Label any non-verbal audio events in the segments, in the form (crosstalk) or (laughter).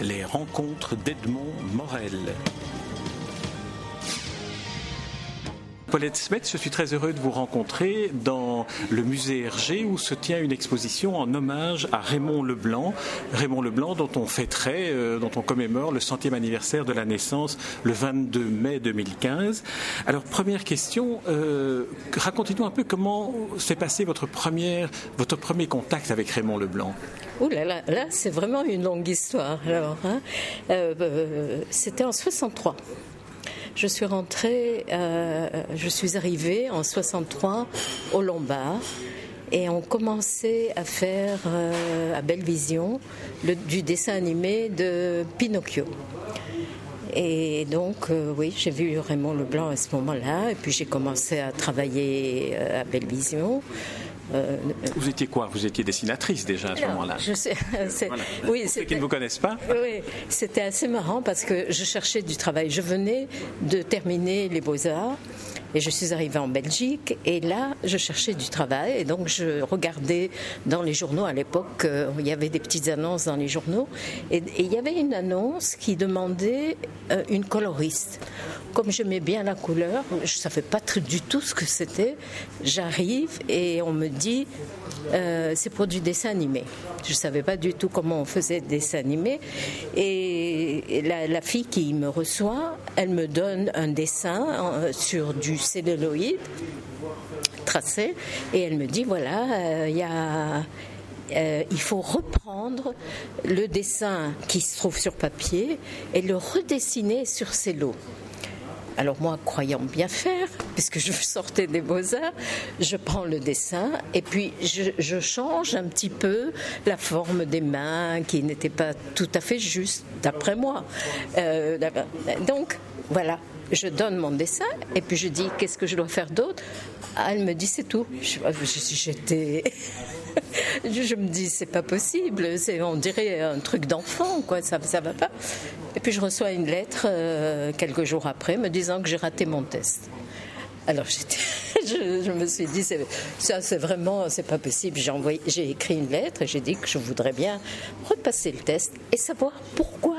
les rencontres d'Edmond Morel. Paulette Smet, je suis très heureux de vous rencontrer dans le musée Hergé où se tient une exposition en hommage à Raymond Leblanc. Raymond Leblanc dont on fêterait, euh, dont on commémore le centième anniversaire de la naissance le 22 mai 2015. Alors première question, euh, racontez-nous un peu comment s'est passé votre premier contact avec Raymond Leblanc. Ouh là là, c'est vraiment une longue histoire. Hein. euh, c'était en 63. Je suis rentrée, euh, je suis arrivée en 63 au Lombard et on commençait à faire euh, à Belle Vision du dessin animé de Pinocchio. Et donc, euh, oui, j'ai vu Raymond Leblanc à ce moment-là, et puis j'ai commencé à travailler à Belle Vision. Euh, vous étiez quoi? Vous étiez dessinatrice déjà à ce moment-là. Je sais. Oui, ceux qui ne vous connaissent pas. Oui, c'était assez marrant parce que je cherchais du travail. Je venais de terminer les beaux arts et je suis arrivée en Belgique et là, je cherchais du travail et donc je regardais dans les journaux à l'époque, euh, il y avait des petites annonces dans les journaux et, il y avait une annonce qui demandait euh, une coloriste. Comme j'aimais bien la couleur, je ne savais pas du tout ce que c'était. J'arrive et on me dit euh, c'est pour du dessin animé. Je ne savais pas du tout comment on faisait des dessin animé. Et la, fille qui me reçoit, elle me donne un dessin sur du celluloïde tracé et elle me dit voilà, euh, euh, il faut reprendre le dessin qui se trouve sur papier et le redessiner sur cello. Alors moi, croyant bien faire, puisque je sortais des beaux-arts, je prends le dessin et puis je, change un petit peu la forme des mains qui n'était pas tout à fait juste, d'après moi. Euh, donc voilà, je donne mon dessin et puis je dis qu'est-ce que je dois faire d'autre? Elle me dit c'est tout. J'étais. (laughs) je me dis c'est pas possible, c'est on dirait un truc d'enfant quoi, ça ça va pas. Et puis je reçois une lettre euh, quelques jours après me disant que j'ai raté mon test. Alors (laughs) je, je, me suis dit ça c'est vraiment c'est pas possible. J'ai j'ai écrit une lettre et j'ai dit que je voudrais bien repasser le test et savoir pourquoi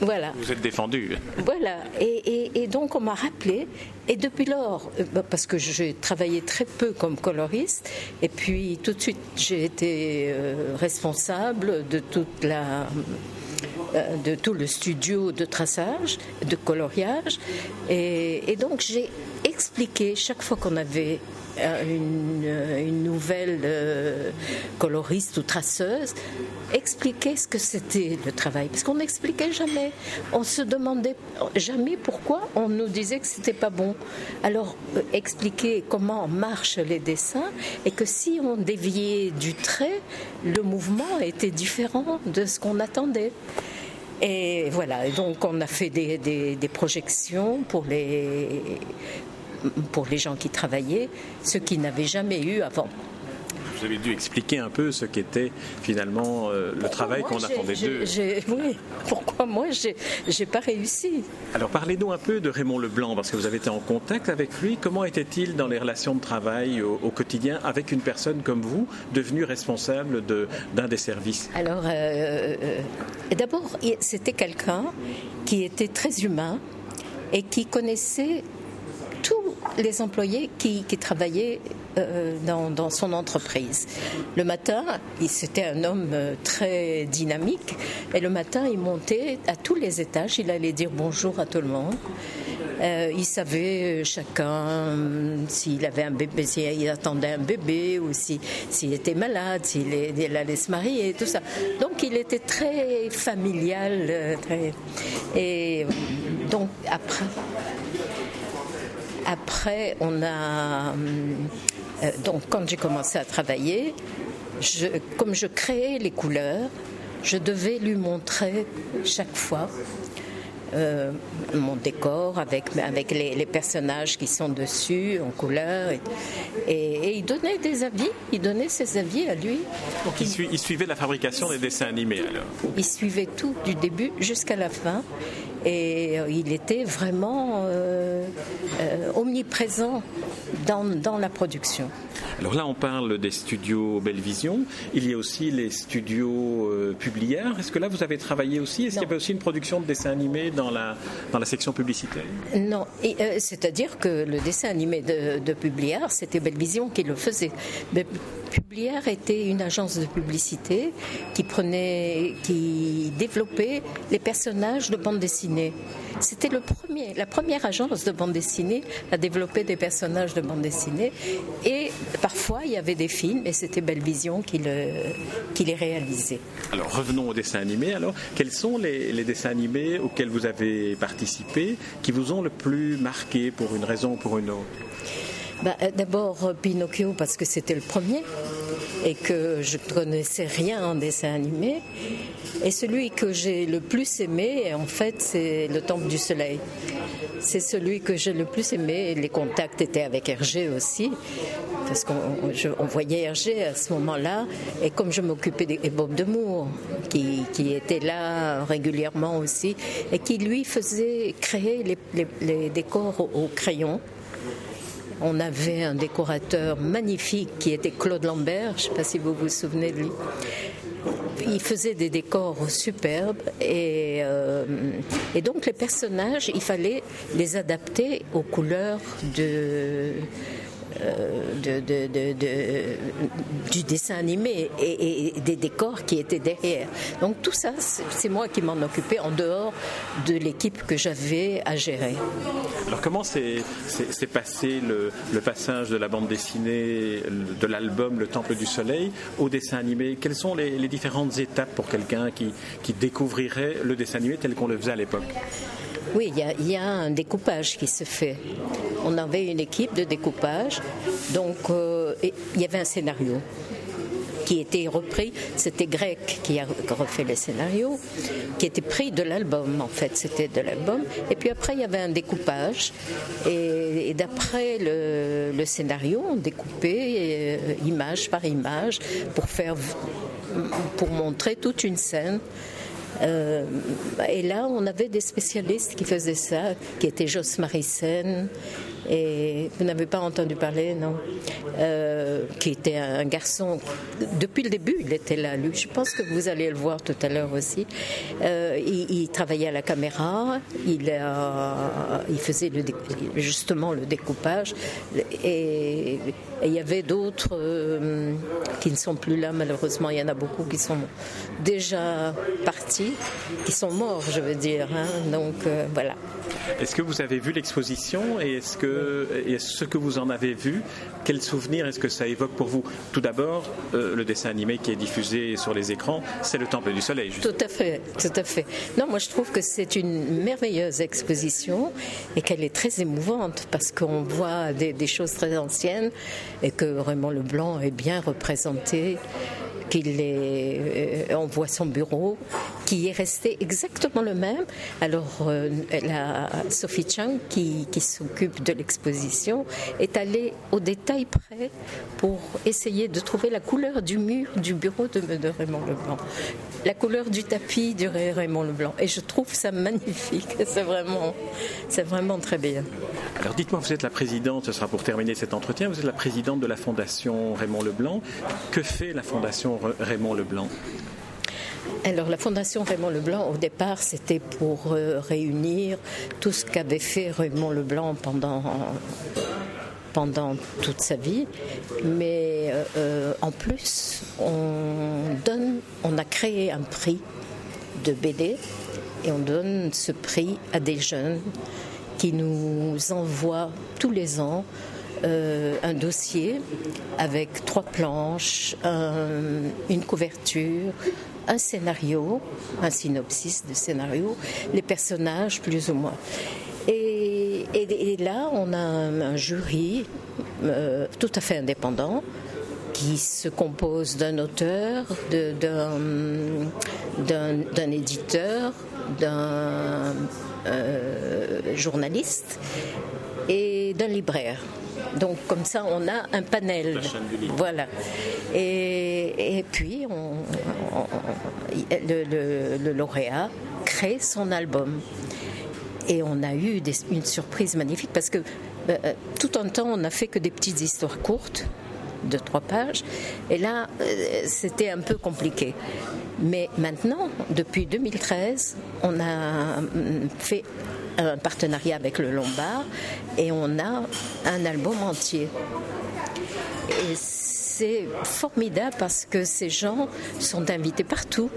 voilà. Vous êtes défendu. Voilà. Et, donc on m'a rappelé. Et depuis lors, euh, bah, parce que j'ai travaillé très peu comme coloriste, et puis tout de suite j'ai été euh, responsable de toute la euh, de tout le studio de traçage, de coloriage. Et, et donc j'ai expliqué chaque fois qu'on avait une, une nouvelle euh, coloriste ou traceuse, expliquer ce que c'était le travail. Parce qu'on n'expliquait jamais. On se demandait jamais pourquoi on nous disait que c'était pas bon. Alors, euh, expliquer comment marchent les dessins et que si on déviait du trait, le mouvement était différent de ce qu'on attendait. Et voilà, donc on a fait des, projections pour les, pour les gens qui travaillaient, ce qu'ils n'avaient jamais eu avant. Vous avez dû expliquer un peu ce qu'était finalement euh, le travail qu'on attendait d'eux. Oui, pourquoi moi j'ai pas réussi? Alors parlez-nous un peu de Raymond Leblanc, parce que vous avez été en contact avec lui. Comment était-il dans les relations de travail au, quotidien avec une personne comme vous, devenue responsable d'un des services? Alors, euh, euh, d'abord, c'était quelqu'un qui était très humain et qui connaissait les employés qui, travaillaient euh, dans, son entreprise. Le matin, c'était un homme euh, très dynamique, et le matin, il montait à tous les étages, il allait dire bonjour à tout le monde. Euh, il savait chacun s'il avait un bébé, s'il attendait un bébé ou s'il était malade, s'il allait se marier, tout ça. Donc il était très familial. Et donc après, après, on a. Euh, donc, quand j'ai commencé à travailler, comme je créais les couleurs, je devais lui montrer chaque fois euh, mon décor avec, avec les, personnages qui sont dessus en couleur. Et, il donnait des avis, il donnait ses avis à lui. Donc il, suivait la fabrication des dessins animés alors Il suivait tout du début jusqu'à la fin. Et euh, il était vraiment euh, omniprésent dans, dans, la production. Alors là, on parle des studios Bellevision. Il y a aussi les studios euh, Est-ce que là, vous avez travaillé aussi? Est-ce qu'il y avait aussi une production de dessin animé dans la, dans la section publicitaire? Non, euh, c'est-à-dire que le dessin animé de, de c'était Bellevision qui le faisait. Mais Publière était une agence de publicité qui prenait, qui développait les personnages de bande dessinée. C'était le premier, la première agence de bande dessinée à développer des personnages de bande dessinée. Et parfois, il y avait des films, et c'était Bellevision qui, le, qui les réalisait. Alors, revenons au dessin animé. Alors, quels sont les, les dessins animés auxquels vous avez participé qui vous ont le plus marqué pour une raison ou pour une autre? Bah, euh, D'abord euh, Pinocchio parce que c'était le premier et que je ne connaissais rien en dessin animé. Et celui que j'ai le plus aimé, en fait, c'est Le Temple du Soleil. C'est celui que j'ai le plus aimé. Les contacts étaient avec Hergé aussi, parce qu'on voyait Hergé à ce moment-là. Et comme je m'occupais des Bob de Moore, qui, était là régulièrement aussi, et qui lui faisait créer les décors au crayon on avait un décorateur magnifique qui était Claude Lambert, je ne sais pas si vous vous souvenez de lui. Il faisait des décors superbes et, euh, et donc les personnages, il fallait les adapter aux couleurs de, euh, du dessin animé et, des décors qui étaient derrière. Donc tout ça, c'est moi qui m'en occupais en dehors de l'équipe que j'avais à gérer. Alors comment s'est passé le, passage de la bande dessinée, de l'album Le Temple du Soleil au dessin animé? Quelles sont les, différentes étapes pour quelqu'un qui, qui découvrirait le dessin animé tel qu'on le faisait à l'époque? Oui, il y, a un découpage qui se fait. On avait une équipe de découpage, donc euh, il y avait un scénario qui était repris, c'était Grec qui a refait le scénario, qui était pris de l'album en fait, c'était de l'album. Et puis après il y avait un découpage et, d'après le, scénario, on découpait euh, image par image pour faire, pour montrer toute une scène. Euh, et là, on avait des spécialistes qui faisaient ça, qui étaient Jos Marissen, et vous n'avez pas entendu parler, non? Euh, Qui était un garçon, depuis le début, il était là, lui. Je pense que vous allez le voir tout à l'heure aussi. Euh, il, travaillait à la caméra, il, faisait justement le découpage, et, il y avait d'autres qui ne sont plus là, malheureusement. Il y en a beaucoup qui sont déjà partis, qui sont morts, je veux dire. Hein. Donc voilà. Est-ce que vous avez vu l'exposition et est-ce que et ce que vous en avez vu, quel souvenir est-ce que ça évoque pour vous? Tout d'abord, euh, le dessin animé qui est diffusé sur les écrans, c'est le Temple du Soleil. Tout à fait, tout à fait. Non, moi je trouve que c'est une merveilleuse exposition et qu'elle est très émouvante parce qu'on voit des, des choses très anciennes et que Raymond Leblanc est bien représenté qu'il est, euh, on voit son bureau qui est resté exactement le même. Alors, euh, la Sophie Chang, qui, s'occupe de l'exposition, est allée au détail près pour essayer de trouver la couleur du mur du bureau de, de Raymond Leblanc, la couleur du tapis de Raymond Leblanc. Et je trouve ça magnifique. (laughs) C'est vraiment, c'est vraiment très bien. Alors, dites-moi, vous êtes la présidente, ce sera pour terminer cet entretien, vous êtes la présidente de la Fondation Raymond Leblanc. Que fait la Fondation Raymond Leblanc? Alors la Fondation Raymond Leblanc, au départ, c'était pour euh, réunir tout ce qu'avait fait Raymond Leblanc pendant, pendant toute sa vie. Mais euh, euh, en plus, on, donne, on a créé un prix de BD et on donne ce prix à des jeunes qui nous envoient tous les ans euh, un dossier avec trois planches, une couverture, un scénario, un synopsis de scénario, les personnages plus ou moins. Et, là, on a un, jury euh, tout à fait indépendant qui se compose d'un auteur, d'un éditeur, d'un euh, journaliste et d'un libraire. Donc comme ça, on a un panel. Voilà. Et, puis, le, lauréat crée son album. Et on a eu une surprise magnifique parce que euh, tout un temps, on n'a fait que des petites histoires courtes de trois pages. Et là, euh, c'était un peu compliqué. Mais maintenant, depuis 2013, on a fait un partenariat avec le Lombard et on a un album entier. Et c'est formidable parce que ces gens sont invités partout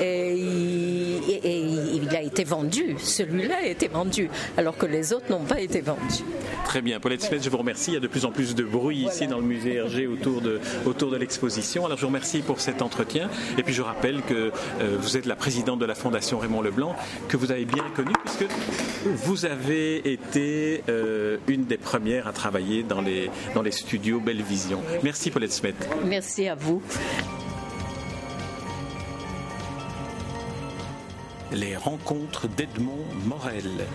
et, il a été vendu. Celui-là a été vendu alors que les autres n'ont pas été vendus. Très bien. Paulette Smith, je vous remercie. Il y a de plus en plus de bruit ici dans le musée Hergé autour de, autour de l'exposition. Alors je vous remercie pour cet entretien. Et puis je rappelle que euh, vous êtes la présidente de la Fondation Raymond Leblanc, que vous avez bien connue puisque vous avez été euh, une des premières à travailler dans les, dans les studios Belle Vision. Merci Paulette Smith. Merci à vous. Les rencontres d'Edmond Morel.